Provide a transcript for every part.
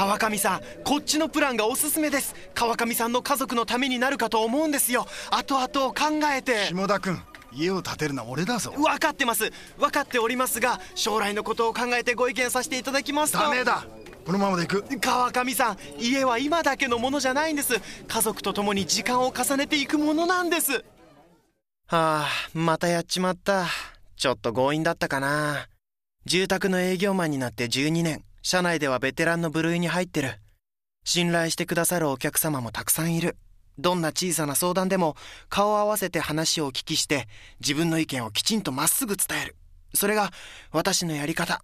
川上さんこっちのプランがおすすめです。川上さんの家族のためになるかと思うんですよ。後々考えて。下田君家を建てるのは俺だぞ。分かってます。分かっておりますが将来のことを考えてご意見させていただきますと。ダメだ。このままで行く。川上さん家は今だけのものじゃないんです。家族と共に時間を重ねていくものなんです。はあまたやっちまった。ちょっと強引だったかな。住宅の営業マンになって12年社内ではベテランの部類に入ってる。信頼してくださるお客様もたくさんいる。どんな小さな相談でも顔を合わせて話をお聞きして自分の意見をきちんとまっすぐ伝える。それが私のやり方。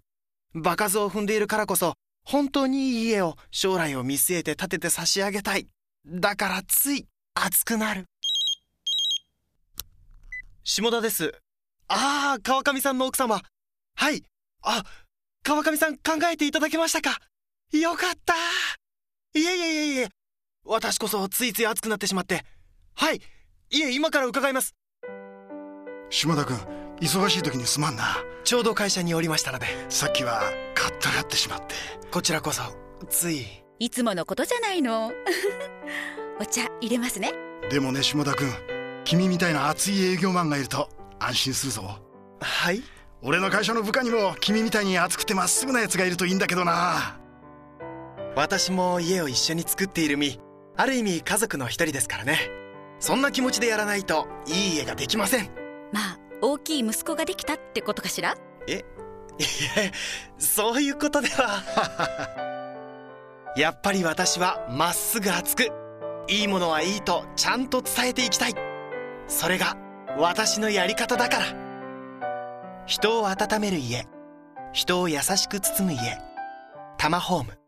場数を踏んでいるからこそ本当にいい家を将来を見据えて建てて差し上げたい。だからつい熱くなる。下田です。ああ川上さんの奥様。はい。あ川上さん考えていただけましたか？よかった。いえいえいえいえ。私こそついつい熱くなってしまって。はい。いえ今から伺います。下田君忙しい時にすまんな。ちょうど会社におりましたので。さっきはカッとなってしまって。こちらこそつい。いつものことじゃないの。お茶入れますね。でもね下田君君みたいな熱い営業マンがいると安心するぞ。はい俺の会社の部下にも君みたいに熱くてまっすぐなやつがいるといいんだけどな。私も家を一緒に作っている身。ある意味家族の一人ですからね。そんな気持ちでやらないといい家ができません。まあ大きい息子ができたってことかしら？え？いやそういうことでは。やっぱり私はまっすぐ熱くいいものはいいとちゃんと伝えていきたい。それが私のやり方だから人を温める家。人を優しく包む家。タマホーム。